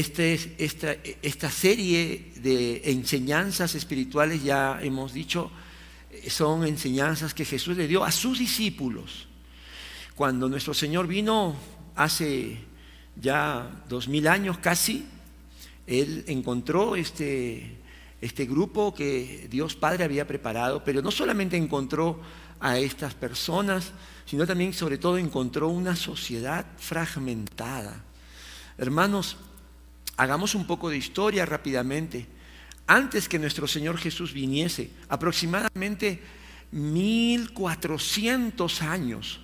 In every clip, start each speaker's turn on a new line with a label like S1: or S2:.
S1: Este esta, esta serie de enseñanzas espirituales, ya hemos dicho, son enseñanzas que Jesús le dio a sus discípulos. Cuando nuestro Señor vino hace ya dos mil años casi, Él encontró este, este grupo que Dios Padre había preparado, pero no solamente encontró a estas personas, sino también sobre todo encontró una sociedad fragmentada. Hermanos, hagamos un poco de historia rápidamente. Antes que nuestro Señor Jesús viniese, aproximadamente 1400 años,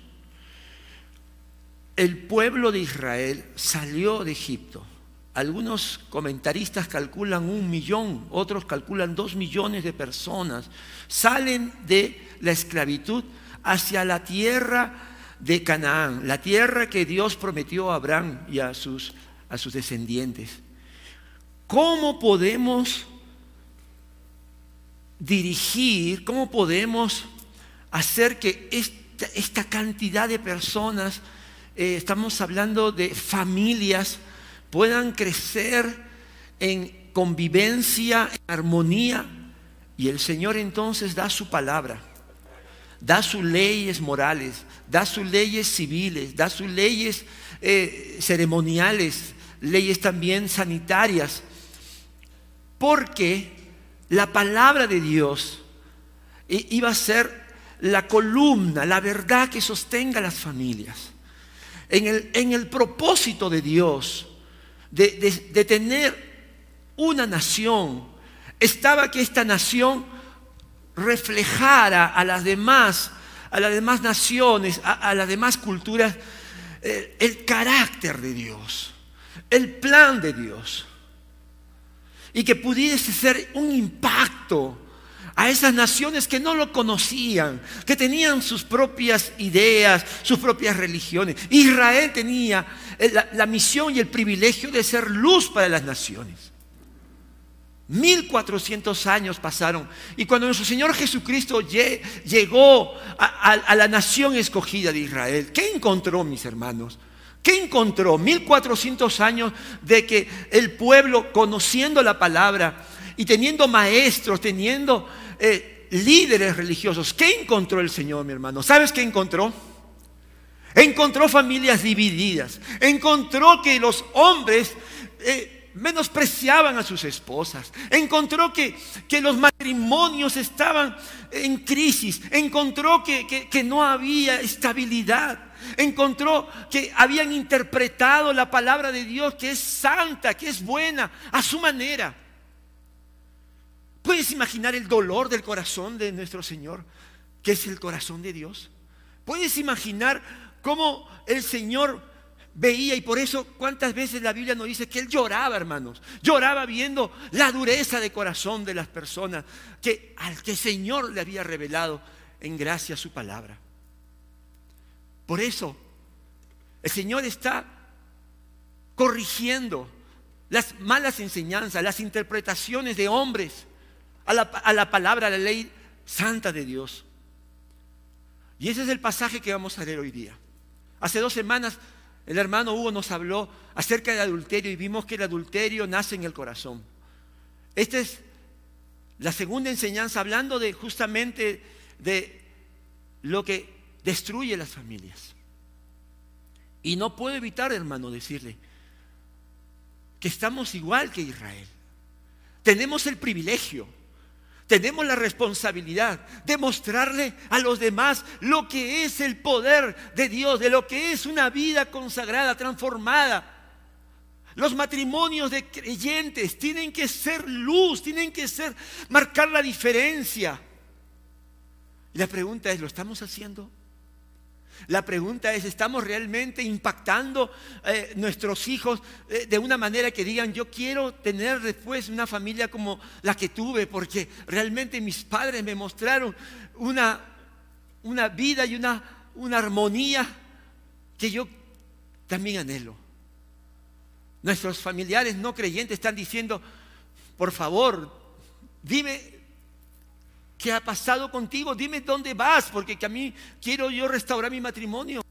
S1: el pueblo de Israel salió de Egipto. Algunos comentaristas calculan un millón, otros calculan dos millones de personas. Salen de la esclavitud hacia la tierra de Canaán, la tierra que Dios prometió a Abraham y a sus, a sus descendientes. ¿Cómo podemos dirigir, cómo podemos hacer que esta, cantidad de personas, eh, estamos hablando de familias, puedan crecer en convivencia, en armonía? Y el Señor entonces da su palabra da sus leyes morales, da sus leyes civiles, da sus leyes eh, ceremoniales, leyes también sanitarias, porque la palabra de Dios iba a ser la columna, la verdad que sostenga las familias. En el, en el propósito de Dios de, de tener una nación, estaba que esta nación reflejara a las demás, a las demás naciones, a, las demás culturas, eh, el carácter de Dios, el plan de Dios. Y que pudiese ser un impacto a esas naciones que no lo conocían, que tenían sus propias ideas, sus propias religiones. Israel tenía la misión y el privilegio de ser luz para las naciones. 1400 años pasaron. Y cuando nuestro Señor Jesucristo llegó a, la nación escogida de Israel, ¿qué encontró, mis hermanos? ¿Qué encontró? 1400 años de que el pueblo, conociendo la palabra y teniendo maestros, teniendo eh, líderes religiosos, ¿qué encontró el Señor, mi hermano? ¿Sabes qué encontró? Encontró familias divididas. Encontró que los hombres... Eh, menospreciaban a sus esposas. Encontró que, que los matrimonios estaban en crisis. Encontró que, que no había estabilidad. Encontró que habían interpretado la palabra de Dios que es santa, que es buena, a su manera. ¿Puedes imaginar el dolor del corazón de nuestro Señor, que es el corazón de Dios? ¿Puedes imaginar cómo el Señor veía y por eso cuántas veces la Biblia nos dice que él lloraba, hermanos. Lloraba viendo la dureza de corazón de las personas que al que el Señor le había revelado en gracia su palabra. Por eso el Señor está corrigiendo las malas enseñanzas, las interpretaciones de hombres a la, a la palabra, a la ley santa de Dios. Y ese es el pasaje que vamos a leer hoy día. Hace dos semanas el hermano Hugo nos habló acerca del adulterio y vimos que el adulterio nace en el corazón. Esta es la segunda enseñanza hablando de justamente de lo que destruye las familias. Y no puedo evitar, hermano, decirle que estamos igual que Israel. Tenemos el privilegio tenemos la responsabilidad de mostrarle a los demás lo que es el poder de Dios, de lo que es una vida consagrada, transformada. Los matrimonios de creyentes tienen que ser luz, tienen que ser marcar la diferencia. La pregunta es, ¿lo estamos haciendo? La pregunta es, ¿estamos realmente impactando eh, nuestros hijos eh, de una manera que digan, yo quiero tener después una familia como la que tuve, porque realmente mis padres me mostraron una, una vida y una, una armonía que yo también anhelo? Nuestros familiares no creyentes están diciendo, por favor, dime ¿Qué ha pasado contigo? Dime dónde vas, porque a mí quiero yo restaurar mi matrimonio.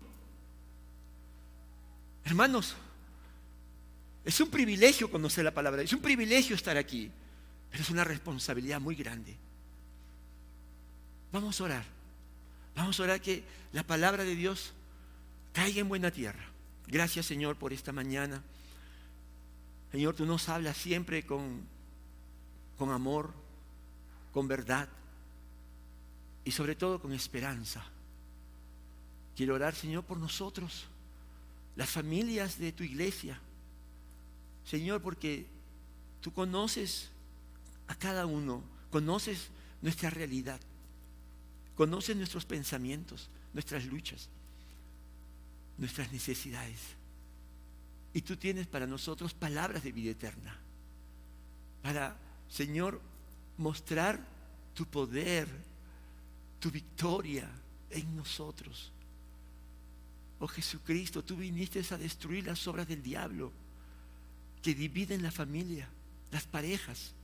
S1: Hermanos, Es un privilegio conocer la palabra, es un privilegio estar aquí, pero es una responsabilidad muy grande. Vamos a orar. Vamos a orar que la palabra de Dios caiga en buena tierra. Gracias Señor por esta mañana. Señor, tú nos hablas siempre con, con amor, con verdad y sobre todo con esperanza. Quiero orar, Señor, por nosotros, las familias de tu iglesia. Señor, porque tú conoces a cada uno, conoces nuestra realidad, conoces nuestros pensamientos, nuestras luchas, nuestras necesidades. Y tú tienes para nosotros palabras de vida eterna. Para, Señor, mostrar tu poder, tu victoria en nosotros. Oh Jesucristo, tú viniste a destruir las obras del diablo que dividen la familia, las parejas.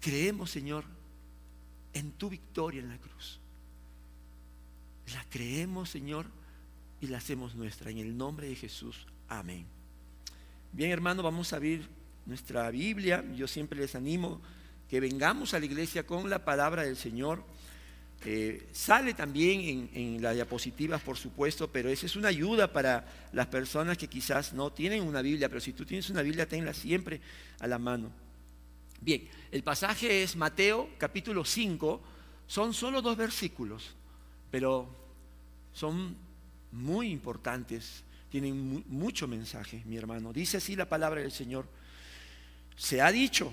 S1: Creemos, Señor, en tu victoria en la cruz. La creemos, Señor, y la hacemos nuestra. En el nombre de Jesús. Amén. Bien, hermano, vamos a abrir nuestra Biblia. Yo siempre les animo que vengamos a la iglesia con la palabra del Señor. Eh, sale también en, las diapositivas, por supuesto, pero esa es una ayuda para las personas que quizás no tienen una Biblia, pero si tú tienes una Biblia, tenla siempre a la mano. Bien, el pasaje es Mateo capítulo 5, son solo dos versículos, pero son muy importantes, tienen mucho mensaje, mi hermano. Dice así la palabra del Señor. Se ha dicho,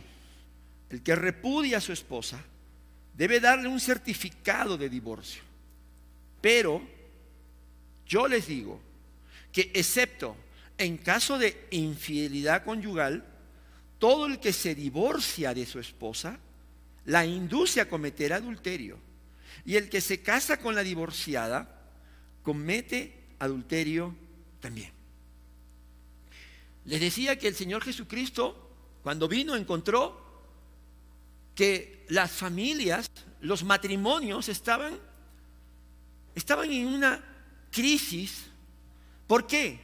S1: el que repudia a su esposa debe darle un certificado de divorcio. Pero yo les digo que excepto en caso de infidelidad conyugal, todo el que se divorcia de su esposa la induce a cometer adulterio. Y el que se casa con la divorciada comete adulterio también. Les decía que el Señor Jesucristo, cuando vino, encontró que las familias, los matrimonios estaban, estaban en una crisis. ¿Por qué?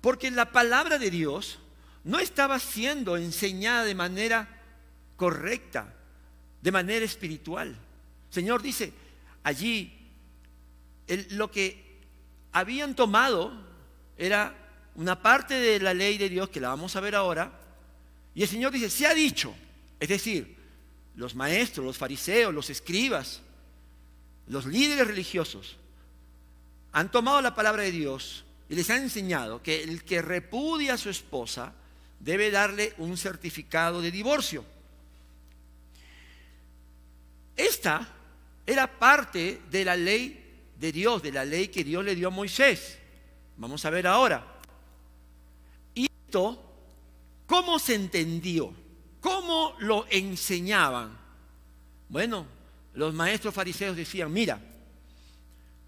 S1: Porque la palabra de Dios no estaba siendo enseñada de manera correcta, de manera espiritual. Señor dice, allí lo que habían tomado era una parte de la ley de Dios, que la vamos a ver ahora, y el Señor dice, se ha dicho, es decir, los maestros, los fariseos, los escribas, los líderes religiosos, han tomado la palabra de Dios y les han enseñado que el que repudia a su esposa debe darle un certificado de divorcio. Esta era parte de la ley de Dios, de la ley que Dios le dio a Moisés. Vamos a ver ahora. Y esto, ¿cómo se entendió? ¿Cómo lo enseñaban? Bueno, los maestros fariseos decían, mira,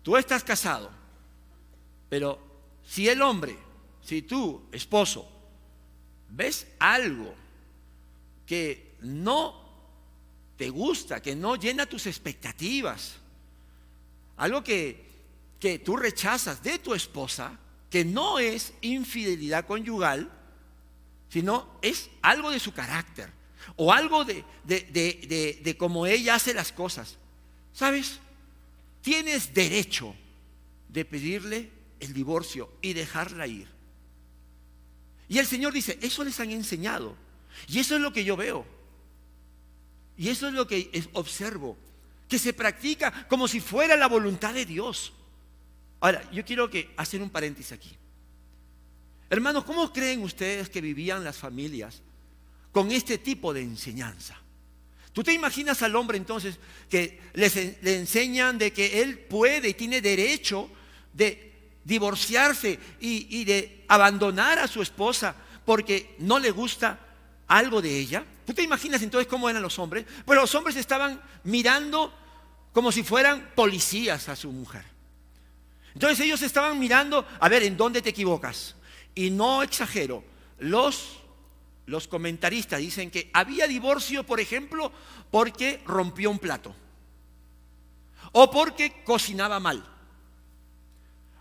S1: tú estás casado, pero si el hombre, si tú, esposo, ves algo que no te gusta, que no llena tus expectativas, algo que, que tú rechazas de tu esposa, que no es infidelidad conyugal, sino es algo de su carácter o algo de, de, cómo ella hace las cosas. ¿Sabes? Tienes derecho de pedirle el divorcio y dejarla ir. Y el Señor dice, eso les han enseñado. Y eso es lo que yo veo. Y eso es lo que observo. Que se practica como si fuera la voluntad de Dios. Ahora, yo quiero que hacer un paréntesis aquí. Hermanos, ¿cómo creen ustedes que vivían las familias con este tipo de enseñanza? ¿Tú te imaginas al hombre entonces que le enseñan de que él puede y tiene derecho de divorciarse y, y, de abandonar a su esposa porque no le gusta algo de ella? ¿Tú te imaginas entonces cómo eran los hombres? Pues los hombres estaban mirando como si fueran policías a su mujer. Entonces ellos estaban mirando, a ver, ¿en dónde te equivocas? Y no exagero, los, los comentaristas dicen que había divorcio, por ejemplo, porque rompió un plato. O porque cocinaba mal.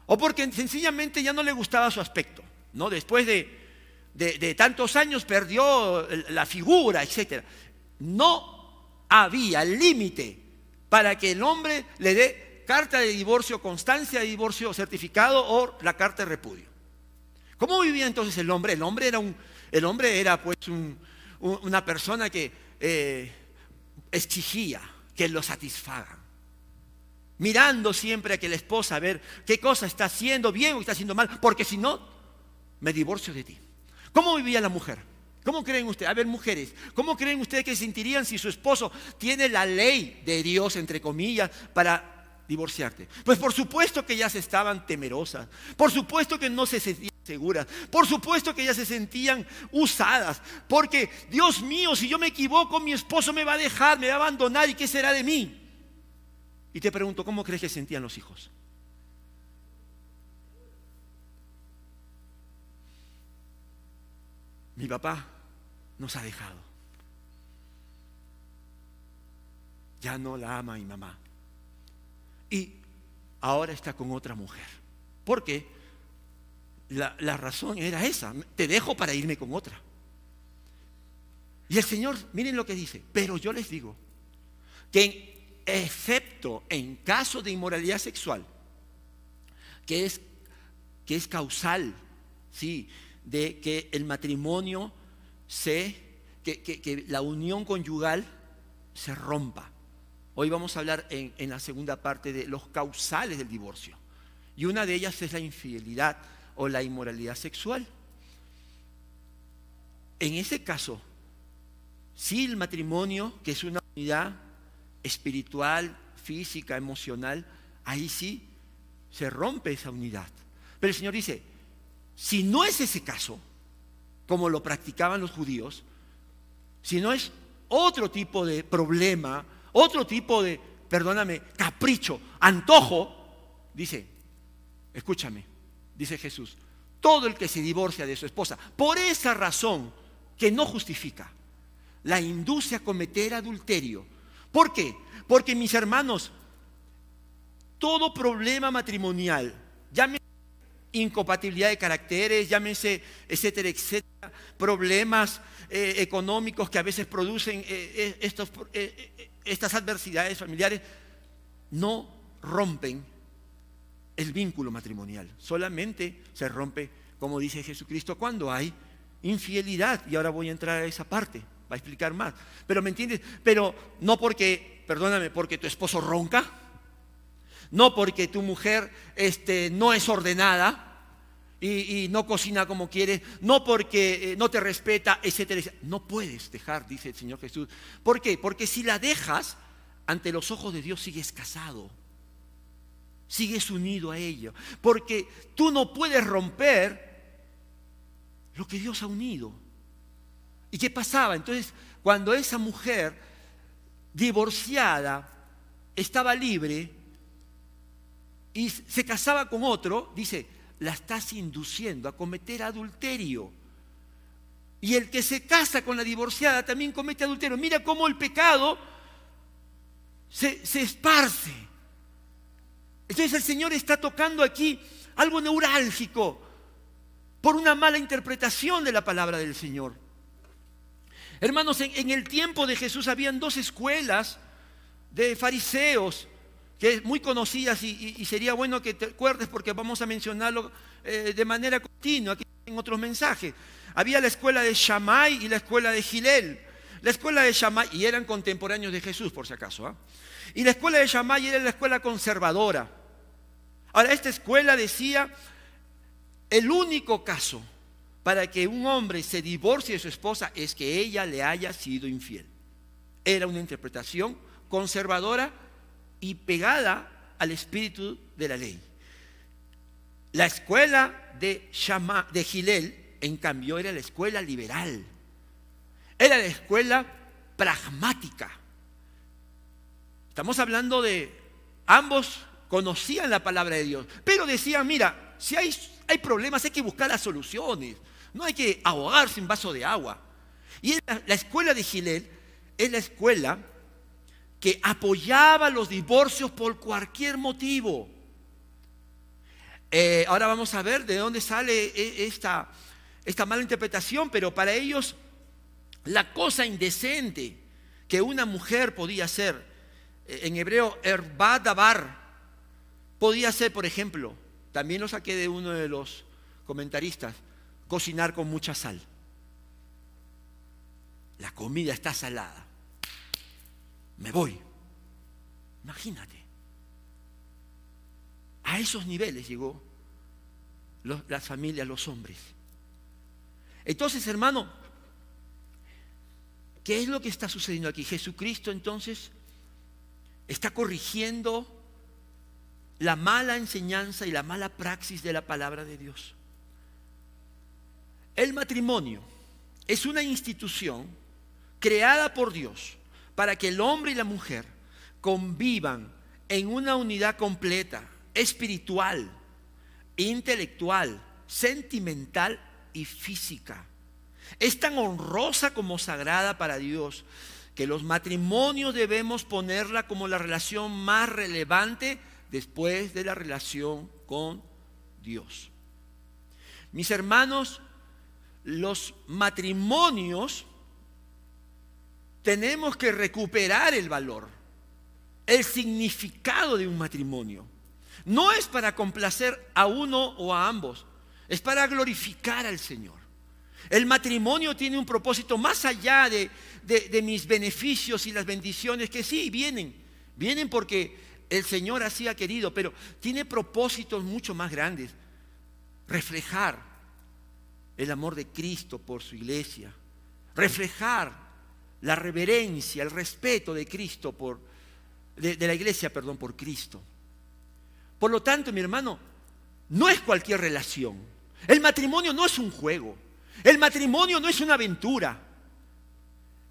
S1: O porque sencillamente ya no le gustaba su aspecto. ¿no? Después de, de, tantos años perdió la figura, etc. No había límite para que el hombre le dé carta de divorcio, constancia de divorcio, certificado o la carta de repudio. ¿Cómo vivía entonces el hombre? El hombre era, un, el hombre era pues una persona que eh, exigía que lo satisfaga mirando siempre a que la esposa a ver qué cosa está haciendo bien o está haciendo mal, porque si no, me divorcio de ti. ¿Cómo vivía la mujer? ¿Cómo creen ustedes? A ver, mujeres, ¿cómo creen ustedes que se sentirían si su esposo tiene la ley de Dios, entre comillas, para divorciarte? Pues por supuesto que ellas estaban temerosas, por supuesto que no se sentían seguras, por supuesto que ellas se sentían usadas, porque Dios mío, si yo me equivoco, mi esposo me va a dejar, me va a abandonar y qué será de mí. Y te pregunto, ¿cómo crees que sentían los hijos? Mi papá nos ha dejado. Ya no la ama mi mamá. Y ahora está con otra mujer. ¿Por qué? La, razón era esa. Te dejo para irme con otra. Y el Señor, miren lo que dice. Pero yo les digo que excepto en caso de inmoralidad sexual, que es, que es causal, ¿sí? de que el matrimonio se, que, que, la unión conyugal se rompa. Hoy vamos a hablar en, en la segunda parte de los causales del divorcio. Y una de ellas es la infidelidad o la inmoralidad sexual. En ese caso, si el matrimonio, que es una unidad espiritual, física, emocional, ahí sí se rompe esa unidad. Pero el Señor dice, si no es ese caso, como lo practicaban los judíos, si no es otro tipo de problema, otro tipo de, perdóname, capricho, antojo, dice, escúchame, dice Jesús, todo el que se divorcia de su esposa, por esa razón que no justifica, la induce a cometer adulterio ¿Por qué? Porque mis hermanos, todo problema matrimonial, llámese incompatibilidad de caracteres, llámese, etcétera, etcétera, problemas eh, económicos que a veces producen eh, eh, estas adversidades familiares, no rompen el vínculo matrimonial. Solamente se rompe, como dice Jesucristo, cuando hay infidelidad. Y ahora voy a entrar a esa parte va a explicar más. Pero me entiendes, pero no porque, perdóname, porque tu esposo ronca, no porque tu mujer este, no es ordenada y, no cocina como quiere, no porque eh, no te respeta, etcétera, etcétera. No puedes dejar, dice el Señor Jesús. ¿Por qué? Porque si la dejas, ante los ojos de Dios sigues casado. Sigues unido a ella. Porque tú no puedes romper lo que Dios ha unido. ¿Y qué pasaba? Entonces, cuando esa mujer divorciada estaba libre y se casaba con otro, dice, la estás induciendo a cometer adulterio. Y el que se casa con la divorciada también comete adulterio. Mira cómo el pecado se, se esparce. Entonces el Señor está tocando aquí algo neurálgico por una mala interpretación de la palabra del Señor. Hermanos, en, el tiempo de Jesús habían dos escuelas de fariseos que muy conocidas y, sería bueno que te acuerdes porque vamos a mencionarlo eh, de manera continua aquí en otros mensajes. Había la escuela de Shammai y la escuela de Gilel. La escuela de Shammai, y eran contemporáneos de Jesús por si acaso, ¿ah? y la escuela de Shammai era la escuela conservadora. Ahora, esta escuela decía, el único caso para que un hombre se divorcie de su esposa es que ella le haya sido infiel. Era una interpretación conservadora y pegada al espíritu de la ley. La escuela de, Shama, de Gilel, en cambio, era la escuela liberal. Era la escuela pragmática. Estamos hablando de ambos conocían la palabra de Dios, pero decían, mira, si hay, hay problemas hay que buscar las soluciones. No hay que ahogarse en vaso de agua. Y la, escuela de Gilel es la escuela que apoyaba los divorcios por cualquier motivo. Eh, ahora vamos a ver de dónde sale e, esta, esta mala interpretación, pero para ellos la cosa indecente que una mujer podía hacer, en hebreo, erbadabar, podía ser, por ejemplo, también lo saqué de uno de los comentaristas, cocinar con mucha sal. La comida está salada. Me voy. Imagínate. A esos niveles llegó las familias, los hombres. Entonces, hermano, ¿qué es lo que está sucediendo aquí? Jesucristo entonces está corrigiendo la mala enseñanza y la mala praxis de la palabra de Dios. El matrimonio es una institución creada por Dios para que el hombre y la mujer convivan en una unidad completa, espiritual, intelectual, sentimental y física. Es tan honrosa como sagrada para Dios que los matrimonios debemos ponerla como la relación más relevante después de la relación con Dios. Mis hermanos, los matrimonios tenemos que recuperar el valor, el significado de un matrimonio. No es para complacer a uno o a ambos, es para glorificar al Señor. El matrimonio tiene un propósito más allá de, mis beneficios y las bendiciones que sí vienen, vienen porque el Señor así ha querido, pero tiene propósitos mucho más grandes. Reflejar el amor de Cristo por su iglesia, reflejar la reverencia, el respeto de Cristo por de, la iglesia, perdón, por Cristo. Por lo tanto, mi hermano, no es cualquier relación. El matrimonio no es un juego. El matrimonio no es una aventura.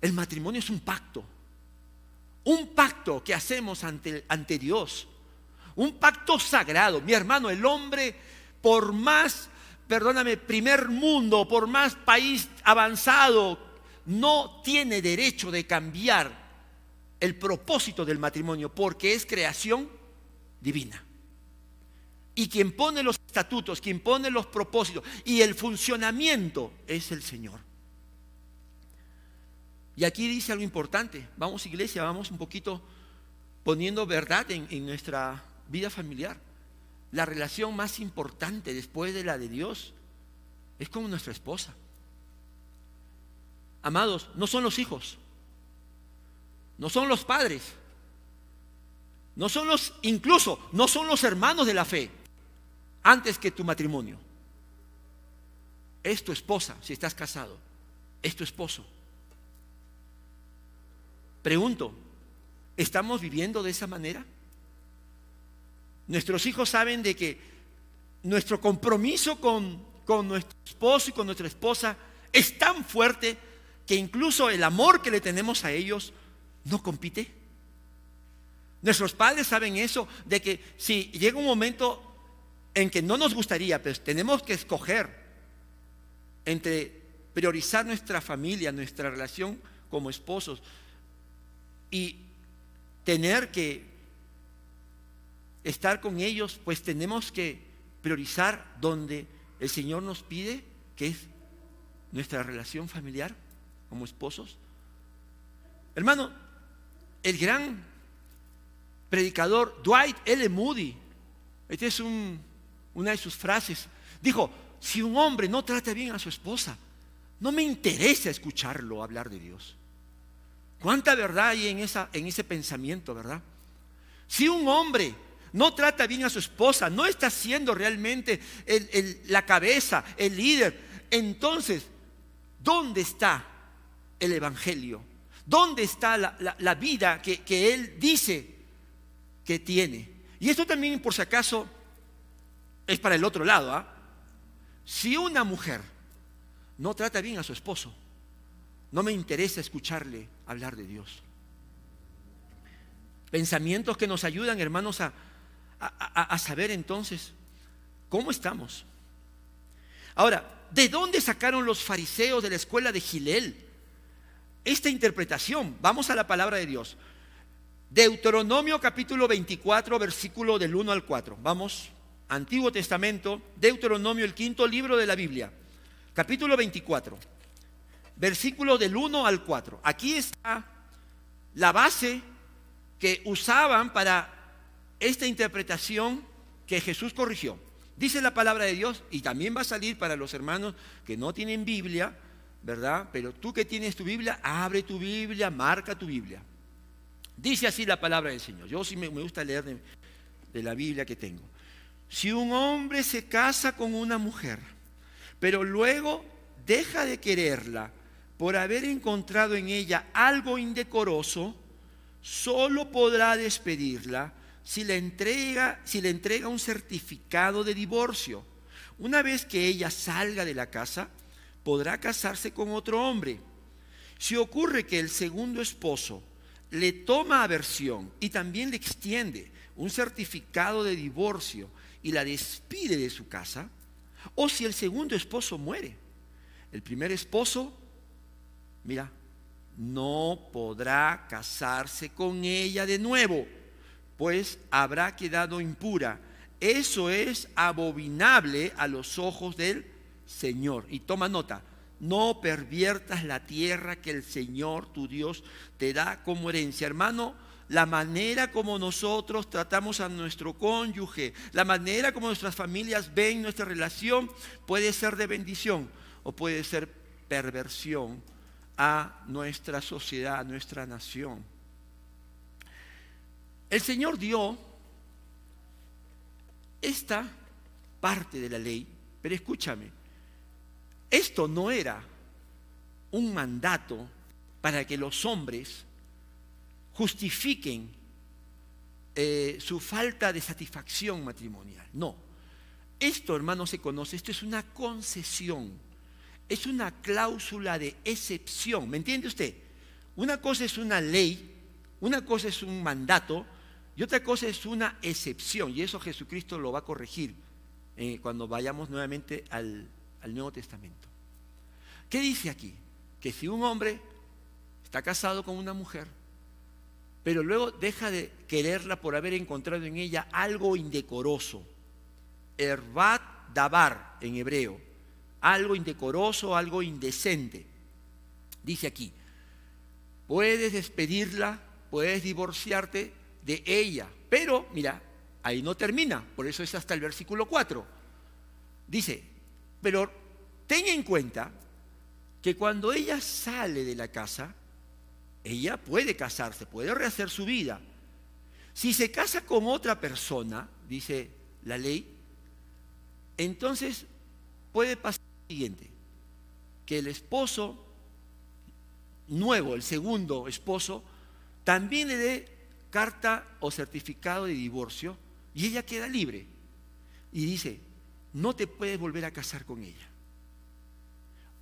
S1: El matrimonio es un pacto. Un pacto que hacemos ante, ante Dios. Un pacto sagrado. Mi hermano, el hombre, por más, perdóname, primer mundo, por más país avanzado, no tiene derecho de cambiar el propósito del matrimonio porque es creación divina. Y quien pone los estatutos, quien pone los propósitos y el funcionamiento es el Señor. Y aquí dice algo importante. Vamos iglesia, vamos un poquito poniendo verdad en, en nuestra vida familiar. La relación más importante después de la de Dios es con nuestra esposa. Amados, no son los hijos, no son los padres, no son los, incluso, no son los hermanos de la fe antes que tu matrimonio. Es tu esposa, si estás casado. Es tu esposo. Pregunto, ¿estamos viviendo de esa manera? Nuestros hijos saben de que nuestro compromiso con, con nuestro esposo y con nuestra esposa es tan fuerte que incluso el amor que le tenemos a ellos no compite. Nuestros padres saben eso, de que si llega un momento en que no nos gustaría, pero tenemos que escoger entre priorizar nuestra familia, nuestra relación como esposos y tener que estar con ellos, pues tenemos que priorizar donde el Señor nos pide, que es nuestra relación familiar como esposos. Hermano, el gran predicador Dwight L. Moody, esta es una de sus frases, dijo, si un hombre no trata bien a su esposa, no me interesa escucharlo hablar de Dios. ¿Cuánta verdad hay en, ese pensamiento, verdad? Si un hombre no trata bien a su esposa, no está siendo realmente la cabeza, el líder, entonces, ¿dónde está el Evangelio? ¿Dónde está la, vida que, Él dice que tiene? Y esto también, por si acaso, es para el otro lado. ¿ah? Si una mujer no trata bien a su esposo, no me interesa escucharle hablar de Dios. Pensamientos que nos ayudan, hermanos, a, saber entonces cómo estamos. Ahora, ¿de dónde sacaron los fariseos de la escuela de Gilel? esta interpretación. Vamos a la palabra de Dios. Deuteronomio capítulo 24, versículo del 1 al 4. Vamos, Antiguo Testamento, Deuteronomio, el quinto libro de la Biblia. capítulo 24, versículo del 1 al 4. Aquí está la base que usaban para esta interpretación que Jesús corrigió. Dice la palabra de Dios y también va a salir para los hermanos que no tienen Biblia, ¿verdad? Pero tú que tienes tu Biblia, abre tu Biblia, marca tu Biblia. Dice así la palabra del Señor. Yo sí me, gusta leer de, de la Biblia que tengo. Si un hombre se casa con una mujer, pero luego deja de quererla por haber encontrado en ella algo indecoroso, solo podrá despedirla si le entrega, si le entrega un certificado de divorcio. Una vez que ella salga de la casa, podrá casarse con otro hombre. Si ocurre que el segundo esposo le toma aversión y también le extiende un certificado de divorcio y la despide de su casa, o si el segundo esposo muere, el primer esposo, mira, no podrá casarse con ella de nuevo, pues habrá quedado impura. Eso es abominable a los ojos del Señor. Y toma nota, no perviertas la tierra que el Señor tu Dios te da como herencia. Hermano, la manera como nosotros tratamos a nuestro cónyuge, la manera como nuestras familias ven nuestra relación puede ser de bendición o puede ser perversión a nuestra sociedad, a nuestra nación. El Señor dio esta parte de la ley, pero escúchame, esto no era un mandato para que los hombres justifiquen eh, su falta de satisfacción matrimonial. No. Esto, hermano, se conoce, esto es una concesión, es una cláusula de excepción. ¿Me entiende usted? Una cosa es una ley, una cosa es un mandato y otra cosa es una excepción. Y eso Jesucristo lo va a corregir eh, cuando vayamos nuevamente al Nuevo Testamento. ¿Qué dice aquí? Que si un hombre está casado con una mujer, pero luego deja de quererla por haber encontrado en ella algo indecoroso, erbat dabar en hebreo, algo indecoroso, algo indecente. Dice aquí, puedes despedirla, puedes divorciarte de ella, pero mira, ahí no termina, por eso es hasta el versículo 4. Dice, pero ten en cuenta que cuando ella sale de la casa, ella puede casarse, puede rehacer su vida. Si se casa con otra persona, dice la ley, entonces puede pasar siguiente, que el esposo nuevo, el segundo esposo, también le dé carta o certificado de divorcio y ella queda libre. Y dice, no te puedes volver a casar con ella.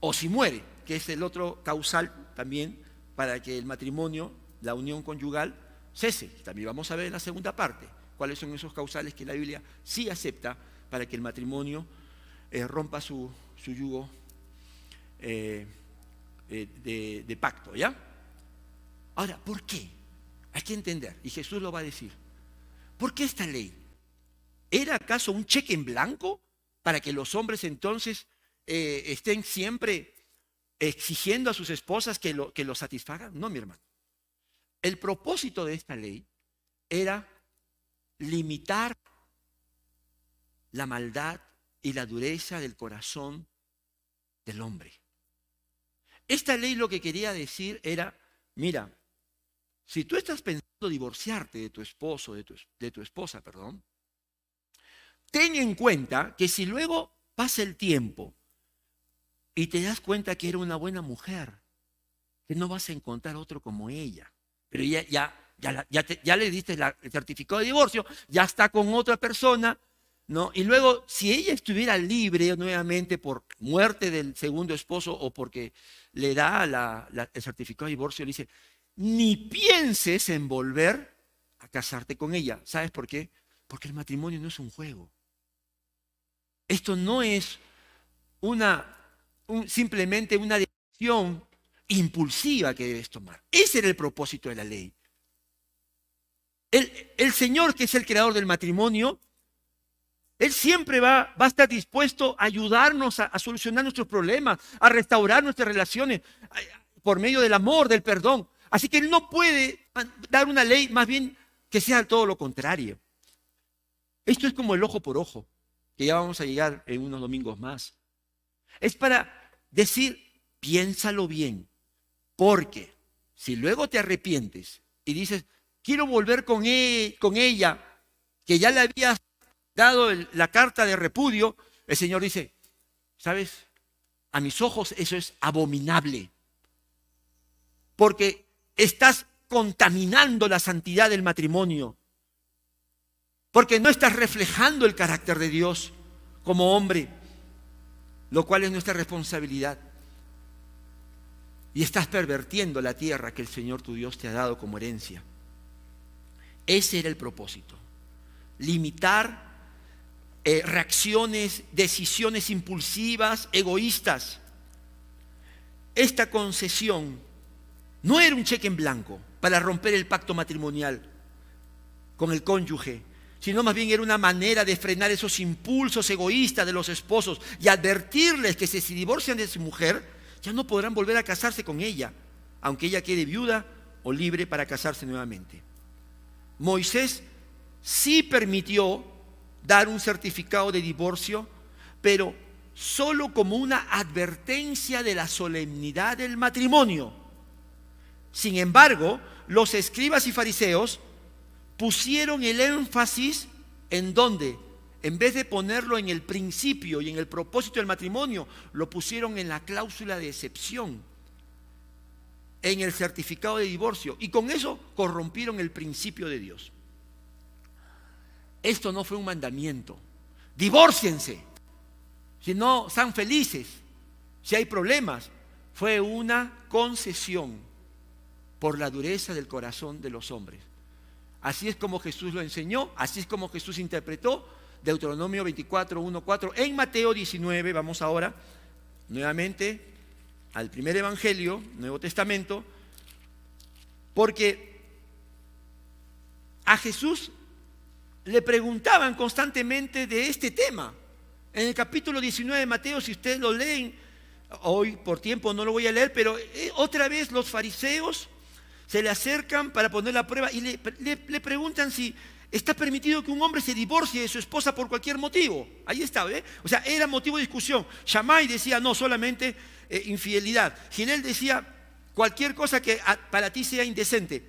S1: O si muere, que es el otro causal también para que el matrimonio, la unión conyugal, cese. También vamos a ver en la segunda parte cuáles son esos causales que la Biblia sí acepta para que el matrimonio eh, rompa su, yugo eh, eh, de, pacto, ¿ya? Ahora, ¿por qué? Hay que entender, y Jesús lo va a decir. ¿Por qué esta ley? ¿Era acaso un cheque en blanco para que los hombres entonces estén siempre exigiendo a sus esposas que lo, que lo satisfagan. No, mi hermano. El propósito de esta ley era limitar la maldad y la dureza del corazón del hombre. Esta ley lo que quería decir era, mira, si tú estás pensando divorciarte de tu esposo, de tu, de tu esposa, perdón, ten en cuenta que si luego pasa el tiempo y te das cuenta que era una buena mujer, que no vas a encontrar otro como ella. Pero ya, ya, ya, ya, le diste el certificado de divorcio, ya está con otra persona, ¿no? Y luego, si ella estuviera libre nuevamente por muerte del segundo esposo o porque le da el certificado de divorcio, le dice, ni pienses en volver a casarte con ella. ¿Sabes por qué? Porque el matrimonio no es un juego. Esto no es una simplemente una decisión impulsiva que debes tomar. Ese era el propósito de la ley. El, el Señor, que es el creador del matrimonio, Él siempre va, a estar dispuesto a ayudarnos a, solucionar nuestros problemas, a restaurar nuestras relaciones por medio del amor, del perdón. Así que Él no puede dar una ley más bien que sea todo lo contrario. Esto es como el ojo por ojo, que ya vamos a llegar en unos domingos más. Es para decir, piénsalo bien, porque si luego te arrepientes y dices, quiero volver con, e, con ella, que ya le habías dado la carta de repudio, el Señor dice, ¿sabes? A mis ojos eso es abominable, porque estás contaminando la santidad del matrimonio, porque no estás reflejando el carácter de Dios como hombre, lo cual es nuestra responsabilidad. Y estás pervertiendo la tierra que el Señor tu Dios te ha dado como herencia. Ese era el propósito. Limitar eh, reacciones, decisiones impulsivas, egoístas. Esta concesión no era un cheque en blanco para romper el pacto matrimonial con el cónyuge, sino más bien era una manera de frenar esos impulsos egoístas de los esposos y advertirles que si se divorcian de su mujer, ya no podrán volver a casarse con ella, aunque ella quede viuda o libre para casarse nuevamente. Moisés sí permitió dar un certificado de divorcio, pero solo como una advertencia de la solemnidad del matrimonio. Sin embargo, los escribas y fariseos pusieron el énfasis en donde, en vez de ponerlo en el principio y en el propósito del matrimonio, lo pusieron en la cláusula de excepción, en el certificado de divorcio, y con eso corrompieron el principio de Dios. Esto no fue un mandamiento. Divórciense. Si no, sean felices. Si hay problemas, fue una concesión por la dureza del corazón de los hombres. Así es como Jesús lo enseñó, así es como Jesús interpretó Deuteronomio 24, 1, 4. En Mateo 19, vamos ahora nuevamente al primer Evangelio, Nuevo Testamento, porque a Jesús le preguntaban constantemente de este tema. En el capítulo 19 de Mateo, si ustedes lo leen, hoy por tiempo no lo voy a leer, pero eh, otra vez los fariseos se le acercan para poner la prueba y le, preguntan si está permitido que un hombre se divorcie de su esposa por cualquier motivo. Ahí está, ¿eh? O sea, era motivo de discusión. Shammai decía, no, solamente eh, infidelidad. Ginel decía, cualquier cosa que para ti sea indecente.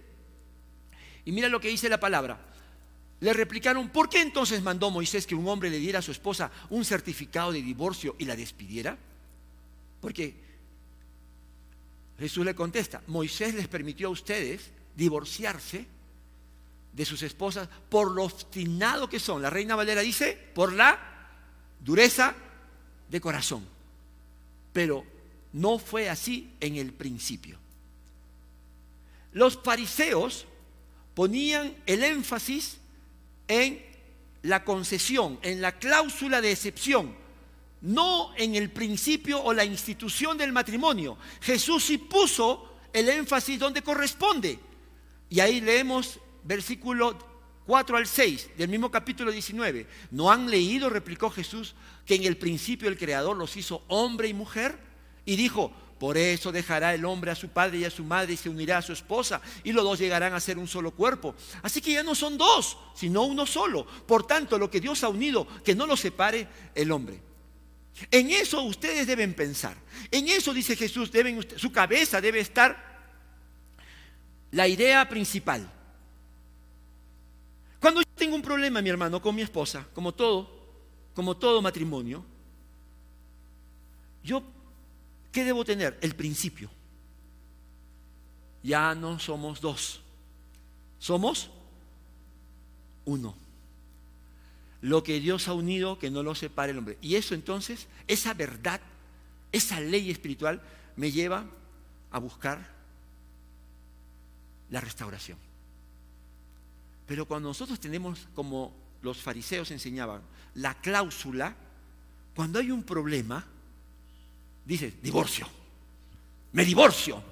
S1: Y mira lo que dice la palabra. Le replicaron, ¿por qué entonces mandó Moisés que un hombre le diera a su esposa un certificado de divorcio y la despidiera? Porque Jesús le contesta, Moisés les permitió a ustedes divorciarse de sus esposas por lo obstinado que son. La reina Valera dice, por la dureza de corazón. Pero no fue así en el principio. Los fariseos ponían el énfasis en la concesión, en la cláusula de excepción no en el principio o la institución del matrimonio. Jesús sí puso el énfasis donde corresponde. Y ahí leemos versículo 4 al 6 del mismo capítulo 19. ¿No han leído, replicó Jesús, que en el principio el Creador los hizo hombre y mujer? Y dijo, por eso dejará el hombre a su padre y a su madre y se unirá a su esposa y los dos llegarán a ser un solo cuerpo. Así que ya no son dos, sino uno solo. Por tanto, lo que Dios ha unido, que no lo separe el hombre. En eso ustedes deben pensar. En eso, dice Jesús, deben, su cabeza debe estar la idea principal. Cuando yo tengo un problema, mi hermano, con mi esposa, como todo, como todo matrimonio, yo, ¿qué debo tener? El principio. Ya no somos dos, somos uno. Lo que Dios ha unido, que no lo separe el hombre. Y eso entonces, esa verdad, esa ley espiritual me lleva a buscar la restauración. Pero cuando nosotros tenemos, como los fariseos enseñaban, la cláusula, cuando hay un problema, dices, divorcio, me divorcio,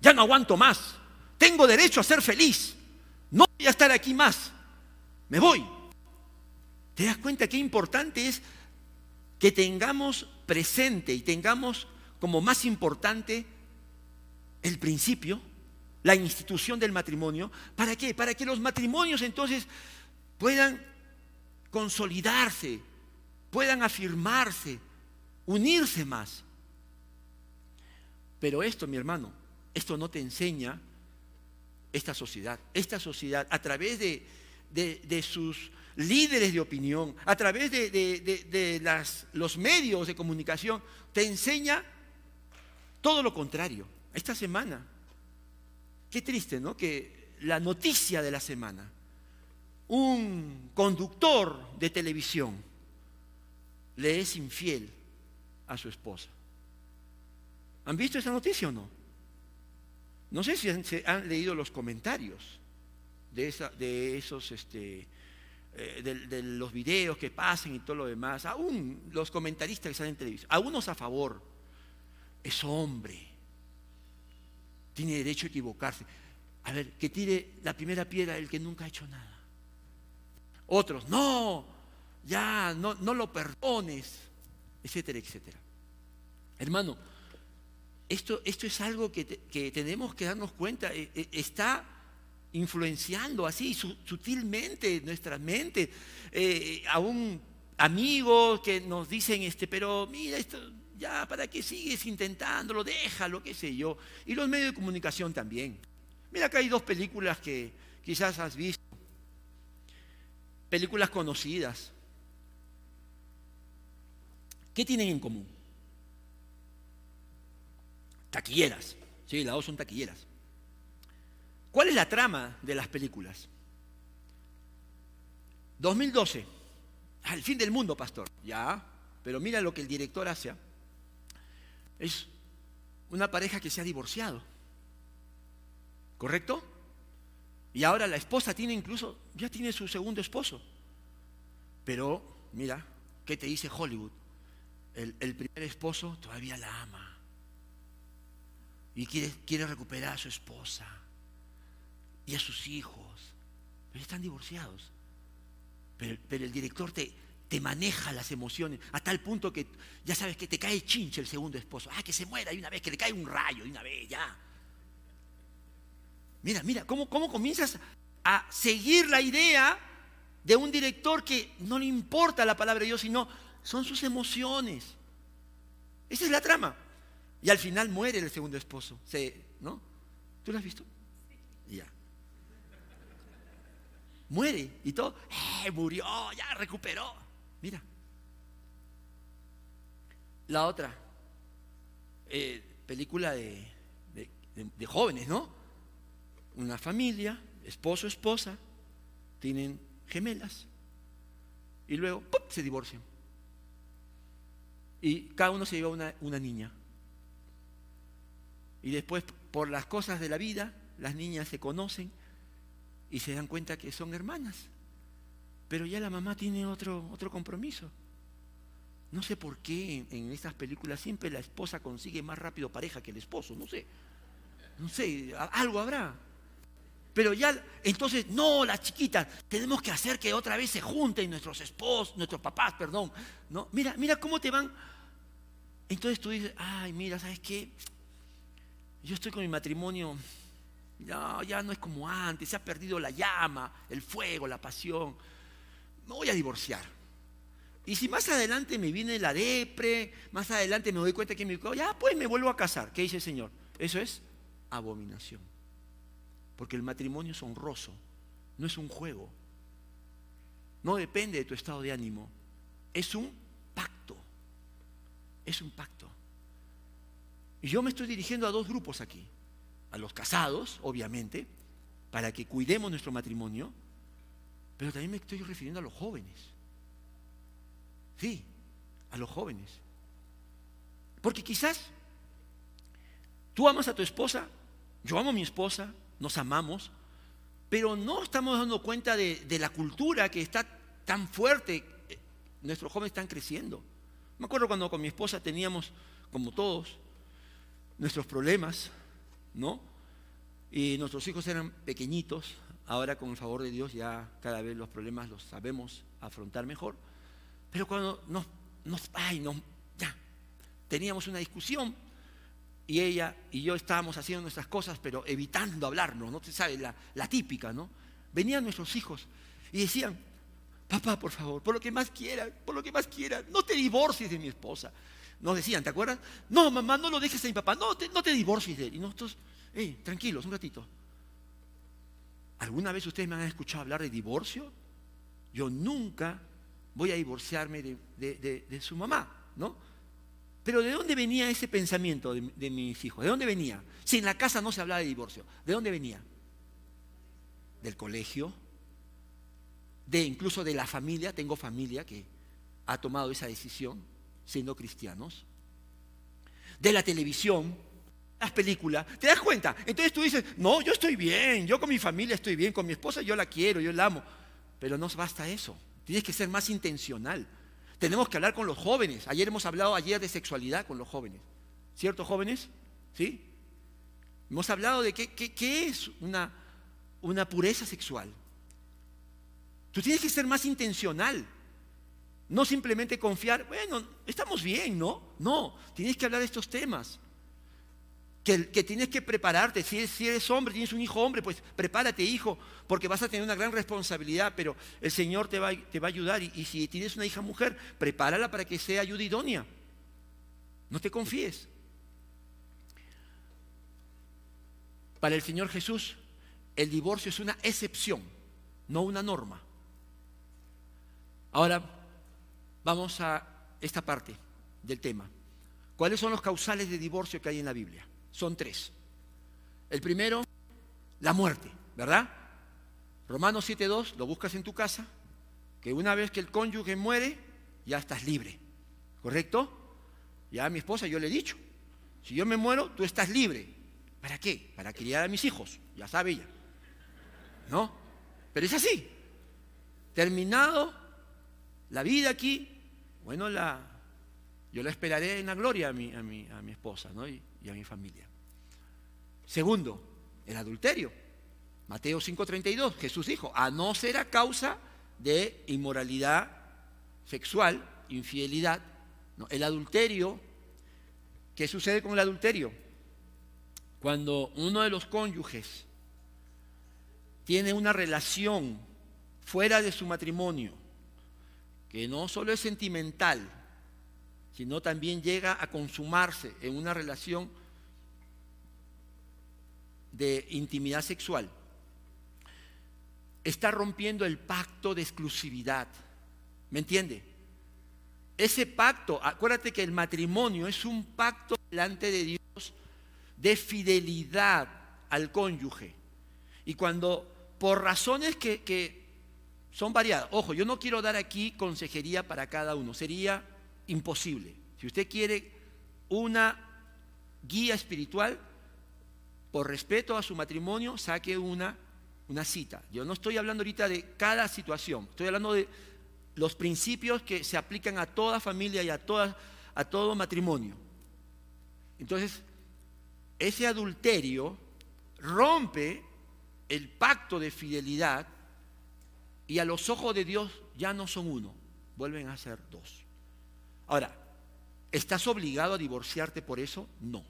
S1: ya no aguanto más, tengo derecho a ser feliz, no voy a estar aquí más, me voy ¿Te das cuenta qué importante es que tengamos presente y tengamos como más importante el principio, la institución del matrimonio? ¿Para qué? Para que los matrimonios entonces puedan consolidarse, puedan afirmarse, unirse más. Pero esto, mi hermano, esto no te enseña esta sociedad. Esta sociedad, a través de, sus líderes de opinión, a través de, los medios de comunicación, te enseña todo lo contrario. Esta semana, qué triste, ¿no? Que la noticia de la semana, un conductor de televisión le es infiel a su esposa. ¿Han visto esa noticia o no? No sé si han, leído los comentarios de, esos, este, eh, de, los videos que pasen y todo lo demás. Aún los comentaristas que salen en televisión, algunos a favor. Es hombre. Tiene derecho a equivocarse. A ver, que tire la primera piedra el que nunca ha hecho nada. Otros, no, ya, no, no lo perdones, etcétera, etcétera. Hermano, esto, esto es algo que, tenemos que darnos cuenta, eh, eh, está influenciando así sutilmente nuestra mente. Eh, a un amigo que nos dicen, este, pero mira, esto, ya, ¿para qué sigues intentándolo? Déjalo, qué sé yo. Y los medios de comunicación también. Mira, acá hay dos películas que quizás has visto películas conocidas. ¿Qué tienen en común? Taquilleras. Sí, las dos son taquilleras. ¿Cuál es la trama de las películas? 2012. Al fin del mundo, pastor. Ya, pero mira lo que el director hace. Es una pareja que se ha divorciado. ¿Correcto? Y ahora la esposa tiene incluso, ya tiene su segundo esposo. Pero, mira, ¿qué te dice Hollywood? El, primer esposo todavía la ama. Y quiere, quiere, recuperar a su esposa y a sus hijos. Pero están divorciados. Pero, pero el director te, te maneja las emociones a tal punto que ya sabes que te cae chinche el segundo esposo. Ah, que se muera y una vez, que le cae un rayo y una vez, ya. Mira, mira, ¿cómo, cómo comienzas a seguir la idea de un director que no le importa la palabra de Dios, sino son sus emociones. Esa es la trama. Y al final muere el segundo esposo. ¿No? ¿Tú lo has visto? Ya. Muere y todo. ¡Eh, murió! ¡Ya recuperó! Mira. La otra. Eh, película de, de jóvenes, ¿no? una familia, esposo, esposa, tienen gemelas y luego se divorcian. Y cada uno se lleva una, una niña. Y después, por las cosas de la vida, las niñas se conocen y se dan cuenta que son hermanas. Pero ya la mamá tiene otro, otro compromiso. No sé por qué en estas películas siempre la esposa consigue más rápido pareja que el esposo, no sé. No sé, algo habrá. Pero ya, entonces, no, las chiquitas, tenemos que hacer que otra vez se junten nuestros esposos, nuestros papás, perdón. ¿no? Mira, mira cómo te van. Entonces tú dices, ay, mira, ¿sabes qué? Yo estoy con mi matrimonio, ya, no es como antes, se ha perdido la llama, el fuego, la pasión. Me voy a divorciar. Y si más adelante me viene la depre, más adelante me doy cuenta que me ya pues me vuelvo a casar. ¿Qué dice el Señor? Eso es abominación. Porque el matrimonio es honroso, no es un juego. No depende de tu estado de ánimo. Es un pacto. Es un pacto. Y yo me estoy dirigiendo a dos grupos aquí. A los casados, obviamente, para que cuidemos nuestro matrimonio, pero también me estoy refiriendo a los jóvenes. Sí, a los jóvenes. Porque quizás tú amas a tu esposa, yo amo a mi esposa, nos amamos, pero no estamos dando cuenta de, la cultura que está tan fuerte. Nuestros jóvenes están creciendo. Me acuerdo cuando con mi esposa teníamos, como todos, nuestros problemas, ¿no? Y nuestros hijos eran pequeñitos, Ahora con el favor de Dios ya cada vez los problemas los sabemos afrontar mejor. Pero cuando nos, nos, ay, ya, teníamos una discusión y ella y yo estábamos haciendo nuestras cosas, pero evitando hablarnos, ¿no? te sabe, la, la típica, ¿no? Venían nuestros hijos y decían, papá, por favor, por lo que más quiera, por lo que más quiera, no te divorcies de mi esposa. Nos decían, ¿te acuerdas? No, mamá, no lo dejes a mi papá, no te, no te divorcies de él. Y nosotros, hey, tranquilos, un ratito. ¿Alguna vez ustedes me han escuchado hablar de divorcio? Yo nunca voy a divorciarme de, su mamá, ¿no? Pero ¿de dónde venía ese pensamiento de, de, mis hijos? ¿De dónde venía? Si en la casa no se hablaba de divorcio, ¿de dónde venía? Del colegio, de incluso de la familia, tengo familia que ha tomado esa decisión siendo cristianos, de la televisión, las películas, ¿te das cuenta? Entonces tú dices, no, yo estoy bien, yo con mi familia estoy bien, con mi esposa yo la quiero, yo la amo, pero no basta eso, tienes que ser más intencional. Tenemos que hablar con los jóvenes. Ayer hemos hablado ayer de sexualidad con los jóvenes. ¿Cierto, jóvenes? ¿Sí? Hemos hablado de qué, qué, es una, una pureza sexual. Tú tienes que ser más intencional. No simplemente confiar, bueno, estamos bien, ¿no? No, tienes que hablar de estos temas. Que, tienes que prepararte. Si, eres hombre, tienes un hijo hombre, pues prepárate, hijo, porque vas a tener una gran responsabilidad, pero el Señor te va, te va a ayudar. Y, y, si tienes una hija mujer, prepárala para que sea ayuda idónea. No te confíes. Para el Señor Jesús, el divorcio es una excepción, no una norma. Ahora, vamos a esta parte del tema. ¿Cuáles son los causales de divorcio que hay en la Biblia? Son tres. El primero, la muerte, ¿verdad? Romanos 7.2, lo buscas en tu casa, que una vez que el cónyuge muere, ya estás libre, ¿correcto? Ya a mi esposa yo le he dicho, si yo me muero, tú estás libre. ¿Para qué? Para criar a mis hijos, ya sabe ella. ¿No? Pero es así. Terminado la vida aquí, bueno, yo la esperaré en la gloria a mi, esposa y, a mi familia. Segundo, el adulterio. Mateo 5:32, Jesús dijo, a no ser a causa de inmoralidad sexual, infidelidad, el adulterio, ¿qué sucede con el adulterio? Cuando uno de los cónyuges tiene una relación fuera de su matrimonio que no solo es sentimental, sino también llega a consumarse en una relación de intimidad sexual, está rompiendo el pacto de exclusividad. ¿Me entiende? Ese pacto, acuérdate que el matrimonio es un pacto delante de Dios de fidelidad al cónyuge. Y cuando por razones que, que son variadas. Ojo, yo no quiero dar aquí consejería para cada uno, sería imposible. Si usted quiere una guía espiritual, por respeto a su matrimonio, saque una, una cita. Yo no estoy hablando ahorita de cada situación, estoy hablando de los principios que se aplican a toda familia y a, toda, a todo matrimonio. Entonces, ese adulterio rompe el pacto de fidelidad y a los ojos de Dios ya no son uno, vuelven a ser dos. Ahora, ¿estás obligado a divorciarte por eso? No.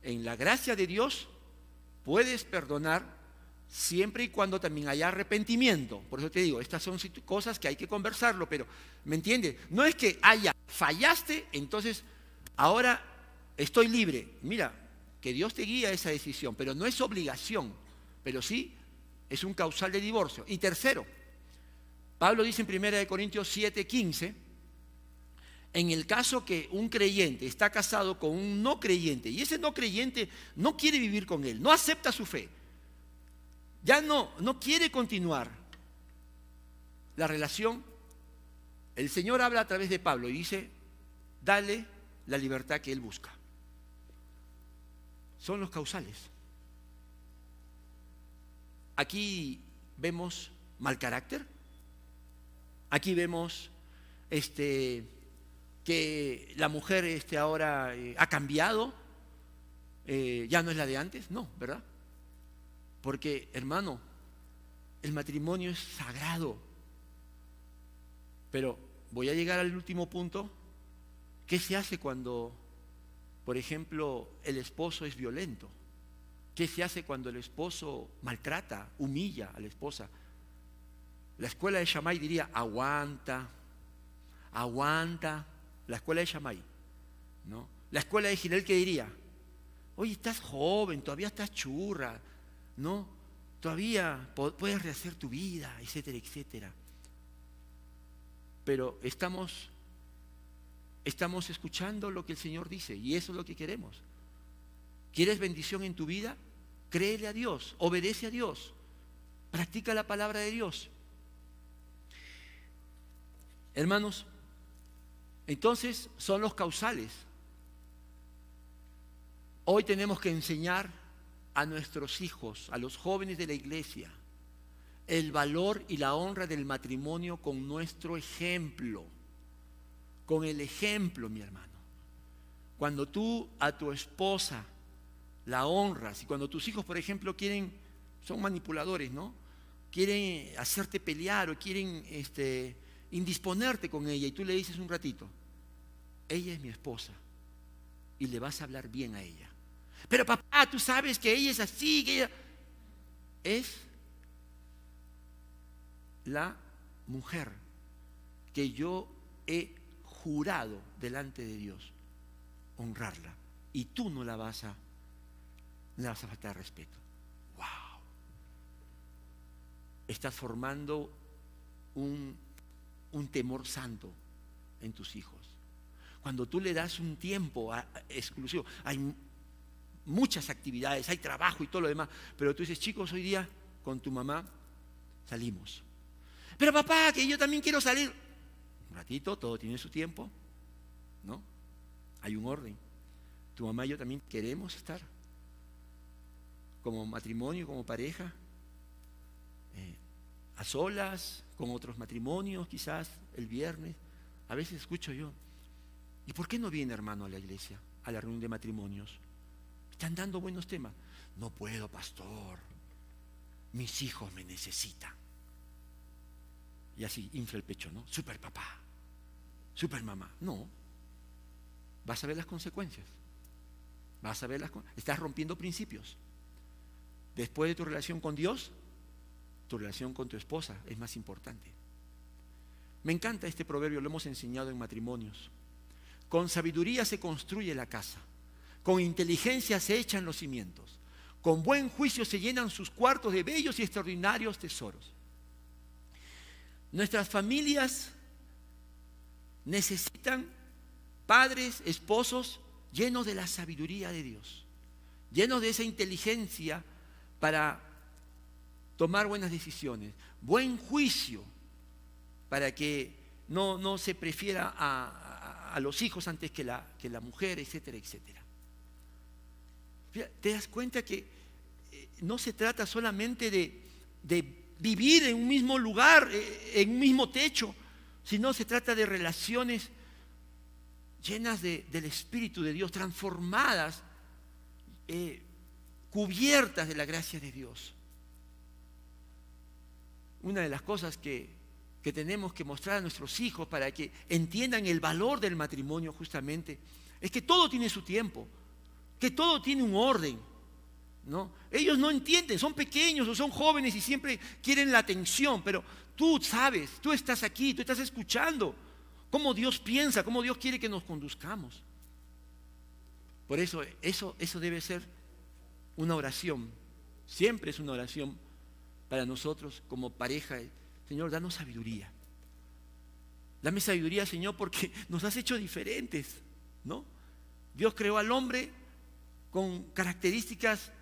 S1: En la gracia de Dios puedes perdonar siempre y cuando también haya arrepentimiento. Por eso te digo, estas son cosas que hay que conversarlo, pero ¿me entiendes? No es que haya, fallaste, entonces ahora estoy libre. Mira, que Dios te guía a esa decisión, pero no es obligación, pero sí es un causal de divorcio. Y tercero, Pablo dice en 1 Corintios 7, 15, en el caso que un creyente está casado con un no creyente y ese no creyente no quiere vivir con él, no acepta su fe, ya no, no quiere continuar la relación, el Señor habla a través de Pablo y dice, dale la libertad que él busca. Son los causales. Aquí vemos mal carácter. Aquí vemos este, que la mujer este, ahora eh, ha cambiado, eh, ya no es la de antes, no, ¿verdad? Porque, hermano, el matrimonio es sagrado. Pero voy a llegar al último punto. ¿Qué se hace cuando, por ejemplo, el esposo es violento? ¿Qué se hace cuando el esposo maltrata, humilla a la esposa? La escuela de Shammai diría, aguanta, aguanta. La escuela de Shammai, ¿no? La escuela de Gilel que diría, oye, estás joven, todavía estás churra, ¿no? Todavía puedes rehacer tu vida, etcétera, etcétera. Pero estamos, estamos escuchando lo que el Señor dice y eso es lo que queremos. ¿Quieres bendición en tu vida? Créele a Dios, obedece a Dios, practica la palabra de Dios. Hermanos, entonces son los causales. Hoy tenemos que enseñar a nuestros hijos, a los jóvenes de la iglesia, el valor y la honra del matrimonio con nuestro ejemplo, con el ejemplo, mi hermano. Cuando tú a tu esposa la honras y cuando tus hijos, por ejemplo, quieren, son manipuladores, ¿no? Quieren hacerte pelear o quieren este, indisponerte con ella y tú le dices un ratito, ella es mi esposa y le vas a hablar bien a ella. Pero papá, tú sabes que ella es así, que ella es la mujer que yo he jurado delante de Dios honrarla y tú no la vas a le vas a faltar respeto. ¡Wow! Estás formando un, un temor santo en tus hijos. Cuando tú le das un tiempo exclusivo, hay muchas actividades, hay trabajo y todo lo demás, pero tú dices, chicos, hoy día con tu mamá salimos. Pero papá, que yo también quiero salir. Un ratito, todo tiene su tiempo, ¿no? Hay un orden. Tu mamá y yo también queremos estar como matrimonio, como pareja, eh, a solas, con otros matrimonios, quizás el viernes. A veces escucho yo, ¿Y por qué no viene hermano a la iglesia, a la reunión de matrimonios? Están dando buenos temas. No puedo, pastor. Mis hijos me necesitan. Y así infla el pecho, ¿no? Super papá, super mamá. No. Vas a ver las consecuencias. Vas a ver las Estás rompiendo principios. Después de tu relación con Dios, tu relación con tu esposa es más importante. Me encanta este proverbio, lo hemos enseñado en matrimonios. Con sabiduría se construye la casa, con inteligencia se echan los cimientos, con buen juicio se llenan sus cuartos de bellos y extraordinarios tesoros. Nuestras familias necesitan padres, esposos llenos de la sabiduría de Dios, llenos de esa inteligencia para tomar buenas decisiones, buen juicio para que no, no se prefiera a, a los hijos antes que la, que la mujer, etcétera, etcétera. Te das cuenta que eh, no se trata solamente de, vivir en un mismo lugar, eh, en un mismo techo, sino se trata de relaciones llenas del Espíritu de Dios, transformadas, eh, cubiertas de la gracia de Dios. Una de las cosas que que tenemos que mostrar a nuestros hijos para que entiendan el valor del matrimonio justamente, es que todo tiene su tiempo, que todo tiene un orden. ¿no? Ellos no entienden, son pequeños o son jóvenes y siempre quieren la atención, pero tú sabes, tú estás aquí, tú estás escuchando cómo Dios piensa, cómo Dios quiere que nos conduzcamos. Por eso, eso, eso debe ser una oración, siempre es una oración para nosotros como pareja Señor, danos sabiduría. Dame sabiduría, Señor, porque nos has hecho diferentes, ¿no? Dios creó al hombre con características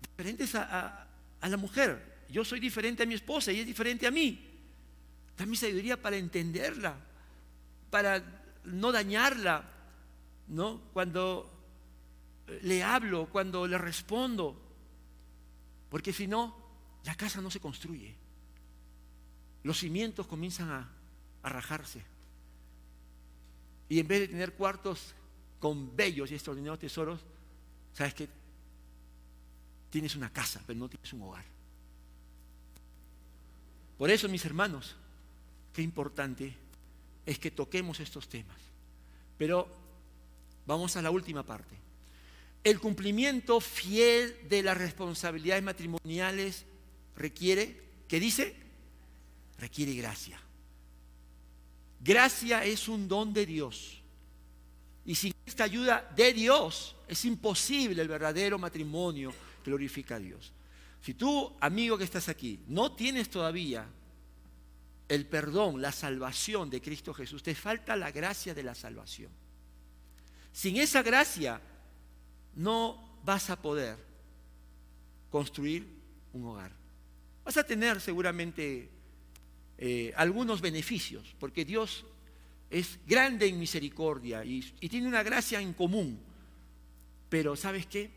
S1: diferentes a, la mujer. Yo soy diferente a mi esposa y es diferente a mí. Dame sabiduría para entenderla, para no dañarla, ¿no? Cuando le hablo, cuando le respondo, porque si no, la casa no se construye los cimientos comienzan a, rajarse. Y en vez de tener cuartos con bellos y extraordinarios tesoros, ¿sabes qué? tienes una casa, pero no tienes un hogar. Por eso, mis hermanos, qué importante es que toquemos estos temas. Pero vamos a la última parte. El cumplimiento fiel de las responsabilidades matrimoniales requiere, ¿qué dice? Requiere gracia. Gracia es un don de Dios. Y sin esta ayuda de Dios es imposible el verdadero matrimonio glorifica a Dios. Si tú, amigo que estás aquí, no tienes todavía el perdón, la salvación de Cristo Jesús, te falta la gracia de la salvación. Sin esa gracia no vas a poder construir un hogar. Vas a tener seguramente eh, algunos beneficios, porque Dios es grande en misericordia y, tiene una gracia en común. Pero ¿sabes qué?